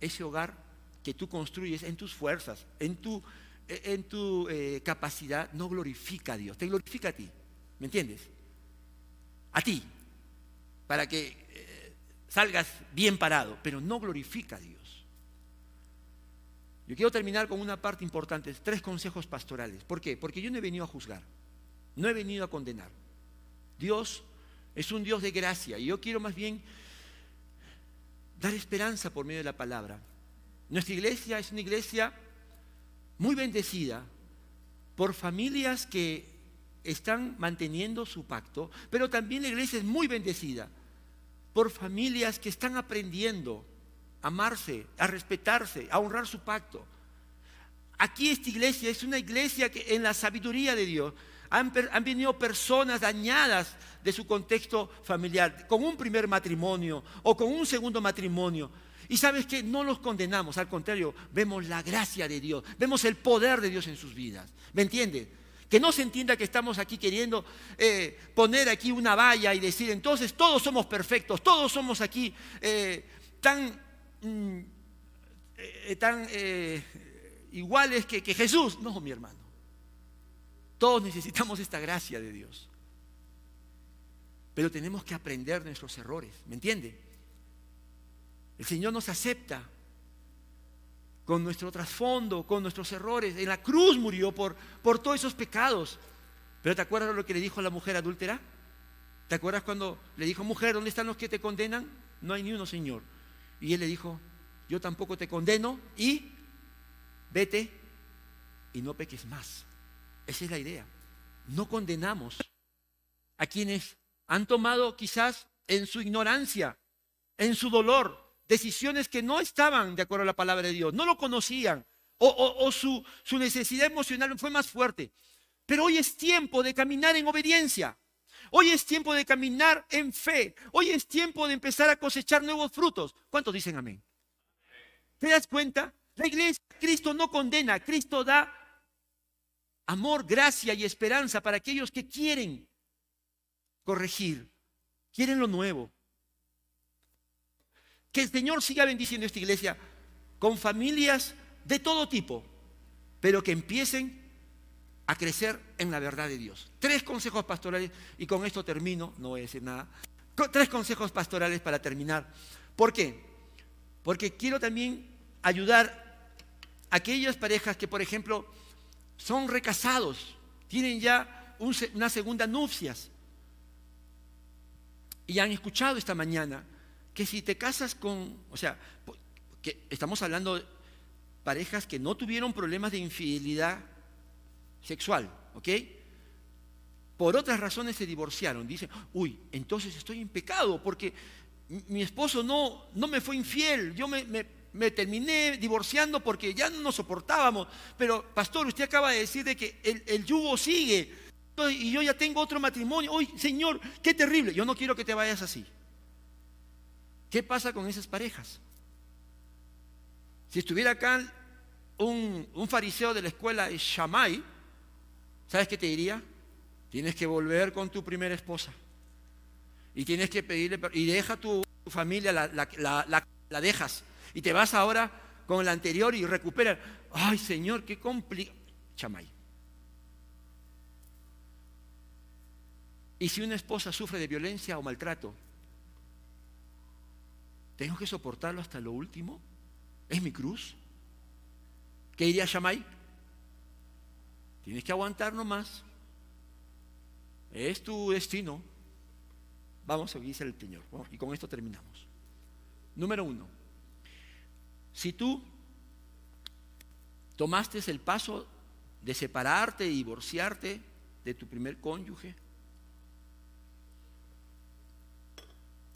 S1: Ese hogar que tú construyes en tus fuerzas, en tu, en tu eh, capacidad, no glorifica a Dios, te glorifica a ti. ¿Me entiendes? A ti, para que salgas bien parado, pero no glorifica a Dios. Yo quiero terminar con una parte importante, tres consejos pastorales. ¿Por qué? Porque yo no he venido a juzgar, no he venido a condenar. Dios es un Dios de gracia y yo quiero más bien dar esperanza por medio de la palabra. Nuestra iglesia es una iglesia muy bendecida por familias que están manteniendo su pacto, pero también la iglesia es muy bendecida por familias que están aprendiendo a amarse, a respetarse, a honrar su pacto. Aquí esta iglesia es una iglesia que en la sabiduría de Dios han, venido personas dañadas de su contexto familiar, con un primer matrimonio o con un segundo matrimonio. Y sabes que no los condenamos, al contrario, vemos la gracia de Dios, vemos el poder de Dios en sus vidas. ¿Me entiendes? Que no se entienda que estamos aquí queriendo eh, poner aquí una valla y decir, entonces todos somos perfectos, todos somos aquí eh, tan, mm, eh, tan iguales que Jesús. No, mi hermano. Todos necesitamos esta gracia de Dios. Pero tenemos que aprender nuestros errores, ¿me entiende? El Señor nos acepta con nuestro trasfondo, con nuestros errores. En la cruz murió por, por todos esos pecados. Pero ¿te acuerdas lo que le dijo a la mujer adúltera? ¿Te acuerdas cuando le dijo, mujer, ¿dónde están los que te condenan? No hay ni uno, Señor. Y él le dijo, yo tampoco te condeno y vete y no peques más. Esa es la idea. No condenamos a quienes han tomado quizás en su ignorancia, en su dolor, decisiones que no estaban de acuerdo a la palabra de Dios, no lo conocían, o, su, su necesidad emocional fue más fuerte. Pero hoy es tiempo de caminar en obediencia. Hoy es tiempo de caminar en fe. Hoy es tiempo de empezar a cosechar nuevos frutos. ¿Cuántos dicen amén? ¿Te das cuenta? La iglesia, Cristo no condena, Cristo da amor, gracia y esperanza para aquellos que quieren corregir, quieren lo nuevo. Que el Señor siga bendiciendo esta iglesia con familias de todo tipo, pero que empiecen a crecer en la verdad de Dios. Tres consejos pastorales, y con esto termino, no voy a decir nada. Tres consejos pastorales para terminar. ¿Por qué? Porque quiero también ayudar a aquellas parejas que, por ejemplo, son recasados, tienen ya una segunda nupcias. Y han escuchado esta mañana que si te casas con, o sea, que estamos hablando de parejas que no tuvieron problemas de infidelidad sexual, ¿ok? Por otras razones se divorciaron. Dicen, uy, entonces estoy en pecado porque mi esposo no, no me fue infiel, yo me me terminé divorciando porque ya no nos soportábamos. Pero, pastor, usted acaba de decir de que el, yugo sigue. Y yo ya tengo otro matrimonio. Uy, Señor, qué terrible. Yo no quiero que te vayas así. ¿Qué pasa con esas parejas? Si estuviera acá un, fariseo de la escuela de Shammai, ¿sabes qué te diría? Tienes que volver con tu primera esposa. Y tienes que pedirle, y deja tu, familia, la, la, la dejas y te vas ahora con el anterior y recuperas. Ay, Señor, qué complicado. Chamay. Y si una esposa sufre de violencia o maltrato, ¿tengo que soportarlo hasta lo último? ¿Es mi cruz? ¿Qué diría Shamay? Tienes que aguantar nomás. Es tu destino. Vamos a dice el Señor. Y con esto terminamos. Número uno. Si tú tomaste el paso de separarte y divorciarte de tu primer cónyuge,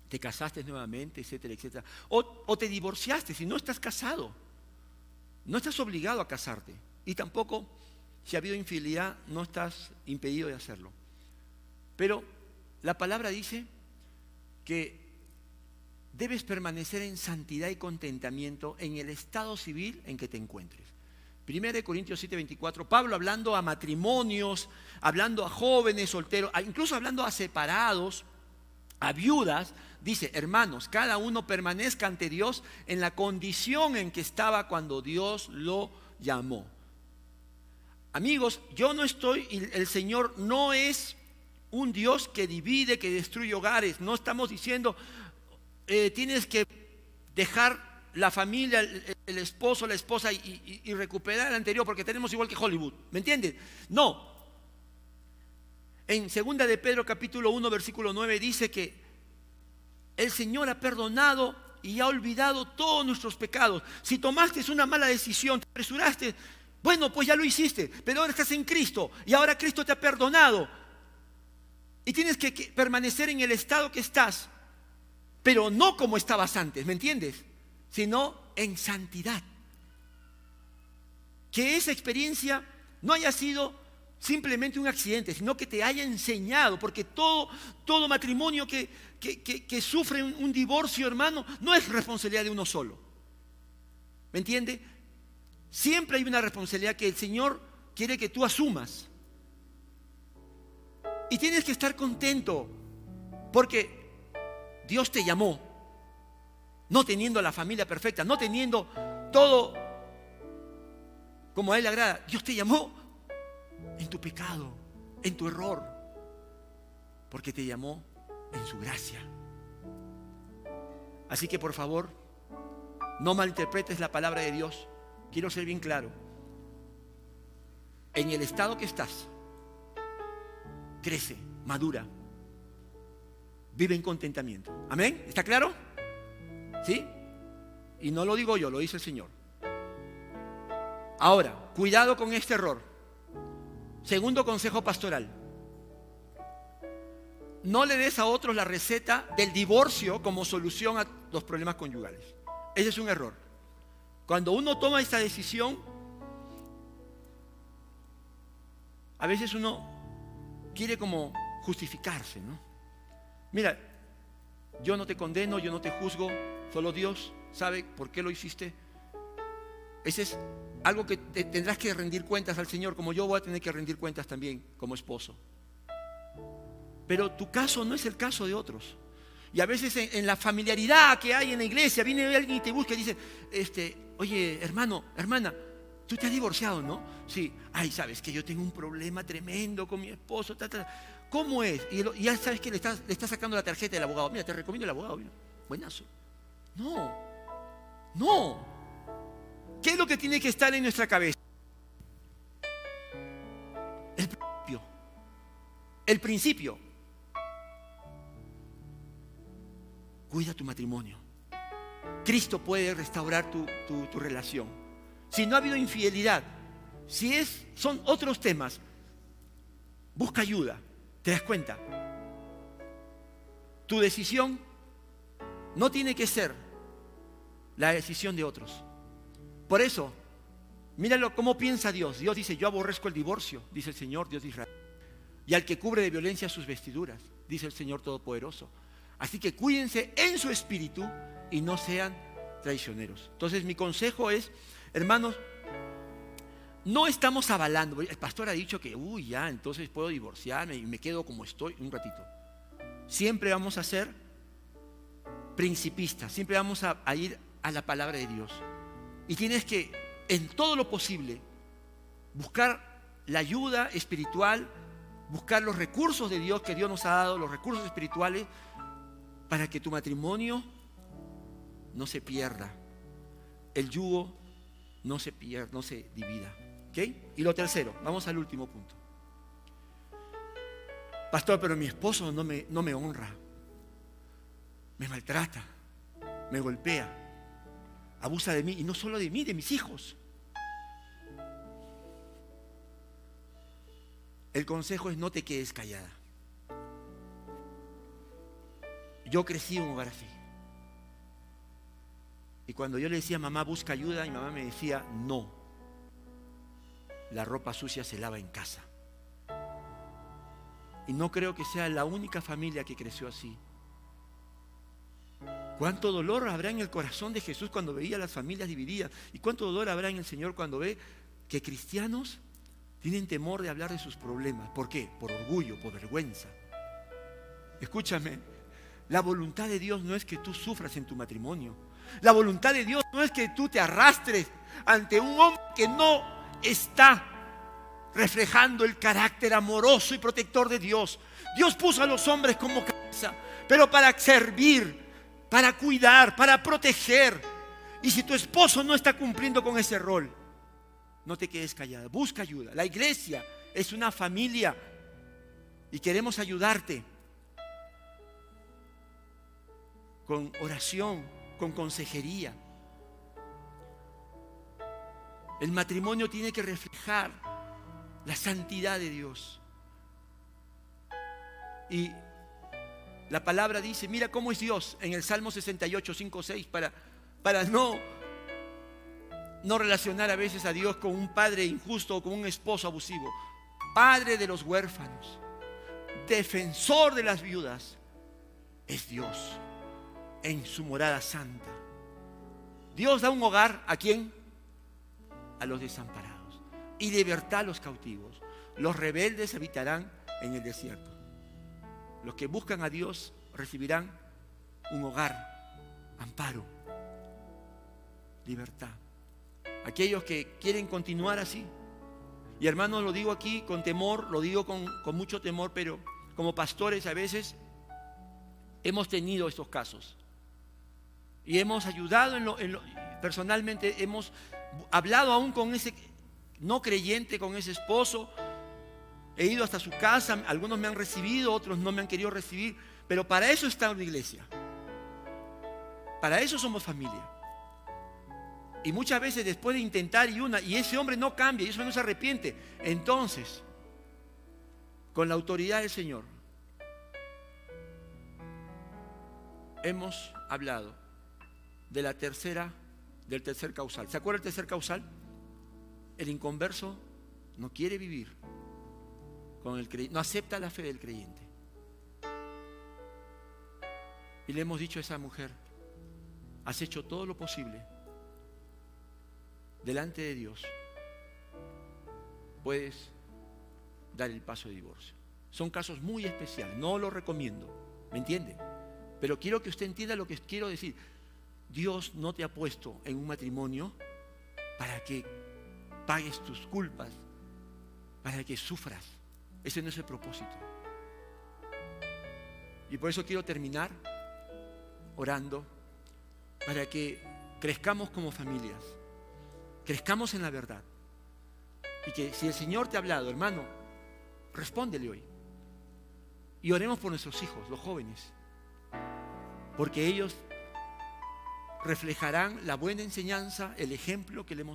S1: te casaste nuevamente, etcétera, etcétera, o, o te divorciaste si no estás casado, no estás obligado a casarte y tampoco si ha habido infidelidad no estás impedido de hacerlo. Pero la palabra dice que debes permanecer en santidad y contentamiento en el estado civil en que te encuentres. Primera de Corintios 7:24, Pablo hablando a matrimonios, hablando a jóvenes solteros, incluso hablando a separados, a viudas, dice, hermanos, cada uno permanezca ante Dios en la condición en que estaba cuando Dios lo llamó. Amigos, yo no estoy, el Señor no es un Dios que divide, que destruye hogares. No estamos diciendo, eh, tienes que dejar la familia, el, esposo, la esposa y, recuperar el anterior porque tenemos igual que Hollywood. ¿Me entiendes? No. En segunda de Pedro capítulo 1 versículo 9 dice que el Señor ha perdonado y ha olvidado todos nuestros pecados. Si tomaste una mala decisión, te apresuraste, bueno, pues ya lo hiciste, pero ahora estás en Cristo y ahora Cristo te ha perdonado. Y tienes que permanecer en el estado que estás, pero no como estabas antes, ¿me entiendes? Sino en santidad. Que esa experiencia no haya sido simplemente un accidente, sino que te haya enseñado, porque todo, todo matrimonio que, que, sufre un, un, divorcio, hermano, no es responsabilidad de uno solo. ¿Me entiende? Siempre hay una responsabilidad que el Señor quiere que tú asumas. Y tienes que estar contento porque Dios te llamó, no teniendo la familia perfecta, no teniendo todo como a Él le agrada. Dios te llamó en tu pecado, en tu error, porque te llamó en su gracia. Así que por favor, no malinterpretes la palabra de Dios. Quiero ser bien claro. En el estado que estás, crece, madura, vive en contentamiento. Amén. ¿Está claro? ¿Sí? Y no lo digo yo, lo dice el Señor. Ahora, cuidado con este error. Segundo consejo pastoral. No le des a otros la receta del divorcio como solución a los problemas conyugales. Ese es un error. Cuando uno toma esta decisión, a veces uno quiere como justificarse, ¿no? Mira, yo no te condeno, yo no te juzgo, solo Dios sabe por qué lo hiciste. Ese es algo que tendrás que rendir cuentas al Señor, como yo voy a tener que rendir cuentas también como esposo. Pero tu caso no es el caso de otros. Y a veces en, la familiaridad que hay en la iglesia, viene alguien y te busca y dice, este, oye, hermano, hermana, Tú te has divorciado, ¿no? Sí. Ay, sabes que yo tengo un problema tremendo con mi esposo. ¿Cómo es? Y, ya sabes que le estás, le estás sacando la tarjeta del abogado. Mira, te recomiendo el abogado. Buenazo. No. No. ¿Qué es lo que tiene que estar en nuestra cabeza? El principio. El principio. Cuida tu matrimonio. Cristo puede restaurar tu, tu relación si no ha habido infidelidad, si es, son otros temas, busca ayuda. ¿Te das cuenta? Tu decisión no tiene que ser la decisión de otros. Por eso, míralo cómo piensa Dios. Dios dice, yo aborrezco el divorcio, dice el Señor, Dios de Israel. Y al que cubre de violencia sus vestiduras, dice el Señor Todopoderoso. Así que cuídense en su espíritu y no sean traicioneros. Entonces mi consejo es Hermanos, no estamos avalando. El pastor ha dicho que, uy, ya, entonces puedo divorciarme y me quedo como estoy un ratito. Siempre vamos a ser principistas, siempre vamos a, a ir a la palabra de Dios. Y tienes que, en todo lo posible, buscar la ayuda espiritual, buscar los recursos de Dios que Dios nos ha dado, los recursos espirituales, para que tu matrimonio no se pierda. El yugo no se pierda, no se divida. ¿Ok? Y lo tercero, vamos al último punto. Pastor, pero mi esposo no me, no me honra, me maltrata, me golpea, abusa de mí, y no solo de mí, de mis hijos. El consejo es no te quedes callada. Yo crecí en un hogar así. Y cuando yo le decía, mamá, busca ayuda, mi mamá me decía, no. La ropa sucia se lava en casa. Y no creo que sea la única familia que creció así. ¿Cuánto dolor habrá en el corazón de Jesús cuando veía a las familias divididas? ¿Y cuánto dolor habrá en el Señor cuando ve que cristianos tienen temor de hablar de sus problemas? ¿Por qué? Por orgullo, por vergüenza. Escúchame, la voluntad de Dios no es que tú sufras en tu matrimonio. La voluntad de Dios no es que tú te arrastres ante un hombre que no está reflejando el carácter amoroso y protector de Dios. Dios puso a los hombres como cabeza, pero para servir, para cuidar, para proteger. Y si tu esposo no está cumpliendo con ese rol, no te quedes callada, busca ayuda. La iglesia es una familia y queremos ayudarte con oración, con consejería. El matrimonio tiene que reflejar la santidad de Dios. Y la palabra dice, mira cómo es Dios en el Salmo 68, 5, 6, para, para no, no relacionar a veces a Dios con un padre injusto o con un esposo abusivo. Padre de los huérfanos, defensor de las viudas, es Dios en su morada santa. Dios da un hogar a quién? A los desamparados. Y libertad a los cautivos. Los rebeldes habitarán en el desierto. Los que buscan a Dios recibirán un hogar, amparo, libertad. Aquellos que quieren continuar así. Y hermanos, lo digo aquí con temor, lo digo con, con mucho temor, pero como pastores a veces hemos tenido estos casos. Y hemos ayudado en lo, personalmente, hemos hablado aún con ese no creyente, con ese esposo. He ido hasta su casa, algunos me han recibido, otros no me han querido recibir, pero para eso está una iglesia. Para eso somos familia. Y muchas veces después de intentar y una, y ese hombre no cambia, y eso no se arrepiente, entonces, con la autoridad del Señor, hemos hablado de la tercera, del tercer causal. ¿Se acuerda el tercer causal? El inconverso no quiere vivir no acepta la fe del creyente. Y le hemos dicho a esa mujer, has hecho todo lo posible delante de Dios. Puedes dar el paso de divorcio. Son casos muy especiales, no lo recomiendo, ¿me entiende? Pero quiero que usted entienda lo que quiero decir. Dios no te ha puesto en un matrimonio para que pagues tus culpas, para que sufras. Ese no es el propósito. Y por eso quiero terminar orando para que crezcamos como familias, crezcamos en la verdad. Y que si el Señor te ha hablado, hermano, respóndele hoy. Y oremos por nuestros hijos, los jóvenes, porque ellos reflejarán la buena enseñanza, el ejemplo que le hemos dado.